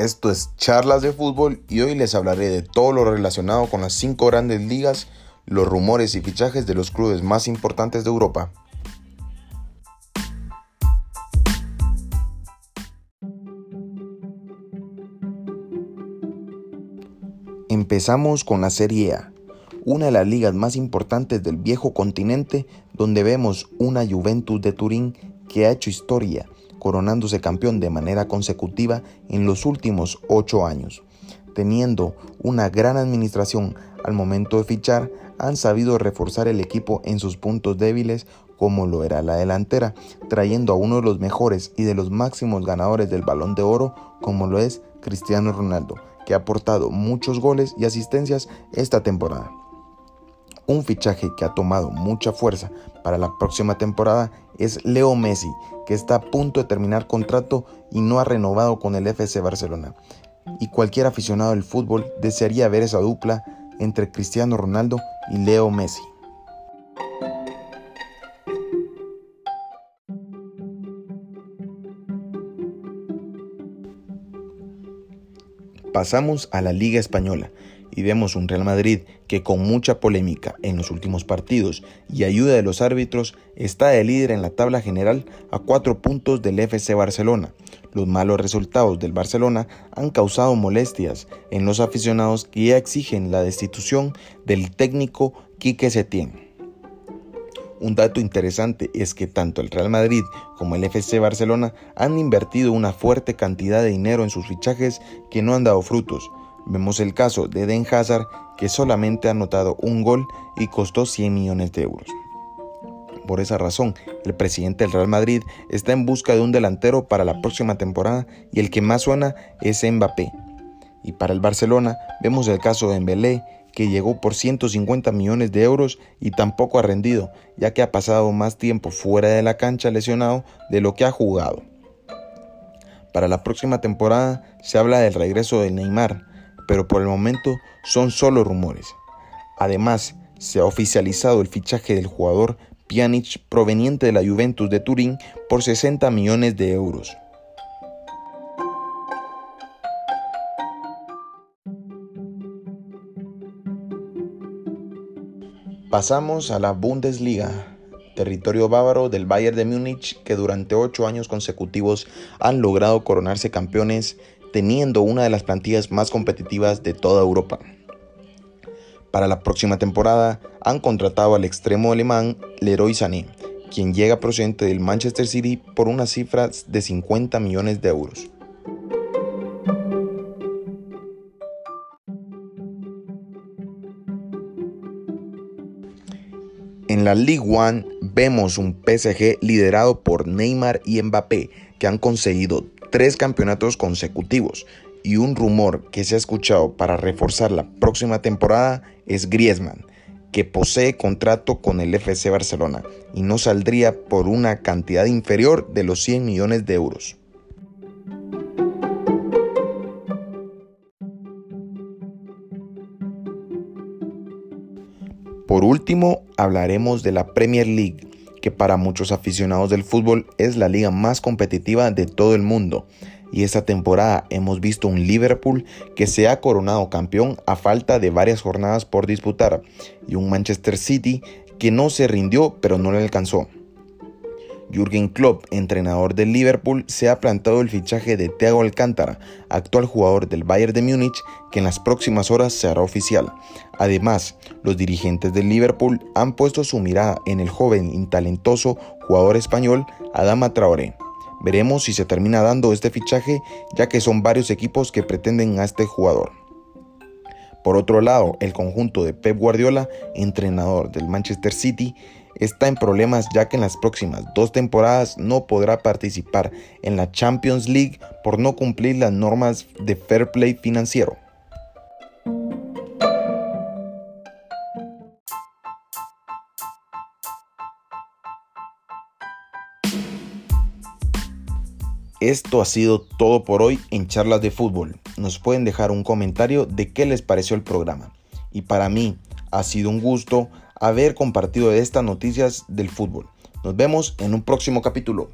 Esto es Charlas de Fútbol y hoy les hablaré de todo lo relacionado con las cinco grandes ligas, los rumores y fichajes de los clubes más importantes de Europa. Empezamos con la Serie A, una de las ligas más importantes del viejo continente donde vemos una Juventus de Turín que ha hecho historia coronándose campeón de manera consecutiva en los últimos ocho años. Teniendo una gran administración al momento de fichar, han sabido reforzar el equipo en sus puntos débiles como lo era la delantera, trayendo a uno de los mejores y de los máximos ganadores del balón de oro como lo es Cristiano Ronaldo, que ha aportado muchos goles y asistencias esta temporada. Un fichaje que ha tomado mucha fuerza para la próxima temporada es Leo Messi, que está a punto de terminar contrato y no ha renovado con el FC Barcelona. Y cualquier aficionado del fútbol desearía ver esa dupla entre Cristiano Ronaldo y Leo Messi. Pasamos a la Liga Española y vemos un Real Madrid que con mucha polémica en los últimos partidos y ayuda de los árbitros está de líder en la tabla general a cuatro puntos del FC Barcelona. Los malos resultados del Barcelona han causado molestias en los aficionados que ya exigen la destitución del técnico Quique Setién. Un dato interesante es que tanto el Real Madrid como el FC Barcelona han invertido una fuerte cantidad de dinero en sus fichajes que no han dado frutos, Vemos el caso de Den Hazard, que solamente ha anotado un gol y costó 100 millones de euros. Por esa razón, el presidente del Real Madrid está en busca de un delantero para la próxima temporada y el que más suena es Mbappé. Y para el Barcelona vemos el caso de Dembélé, que llegó por 150 millones de euros y tampoco ha rendido, ya que ha pasado más tiempo fuera de la cancha lesionado de lo que ha jugado. Para la próxima temporada se habla del regreso de Neymar, pero por el momento son solo rumores. Además, se ha oficializado el fichaje del jugador Pjanic proveniente de la Juventus de Turín por 60 millones de euros. Pasamos a la Bundesliga, territorio bávaro del Bayern de Múnich que durante ocho años consecutivos han logrado coronarse campeones teniendo una de las plantillas más competitivas de toda Europa. Para la próxima temporada han contratado al extremo alemán Leroy Sané, quien llega procedente del Manchester City por unas cifras de 50 millones de euros. En la League One vemos un PSG liderado por Neymar y Mbappé que han conseguido tres campeonatos consecutivos y un rumor que se ha escuchado para reforzar la próxima temporada es Griezmann, que posee contrato con el FC Barcelona y no saldría por una cantidad inferior de los 100 millones de euros. Por último, hablaremos de la Premier League, que para muchos aficionados del fútbol es la liga más competitiva de todo el mundo. Y esta temporada hemos visto un Liverpool que se ha coronado campeón a falta de varias jornadas por disputar y un Manchester City que no se rindió pero no le alcanzó. Jürgen Klopp, entrenador del Liverpool, se ha plantado el fichaje de Thiago Alcántara, actual jugador del Bayern de Múnich, que en las próximas horas se hará oficial. Además, los dirigentes del Liverpool han puesto su mirada en el joven y talentoso jugador español Adama Traoré. Veremos si se termina dando este fichaje, ya que son varios equipos que pretenden a este jugador. Por otro lado, el conjunto de Pep Guardiola, entrenador del Manchester City, está en problemas ya que en las próximas dos temporadas no podrá participar en la Champions League por no cumplir las normas de fair play financiero. Esto ha sido todo por hoy en Charlas de Fútbol. Nos pueden dejar un comentario de qué les pareció el programa. Y para mí ha sido un gusto haber compartido estas noticias del fútbol. Nos vemos en un próximo capítulo.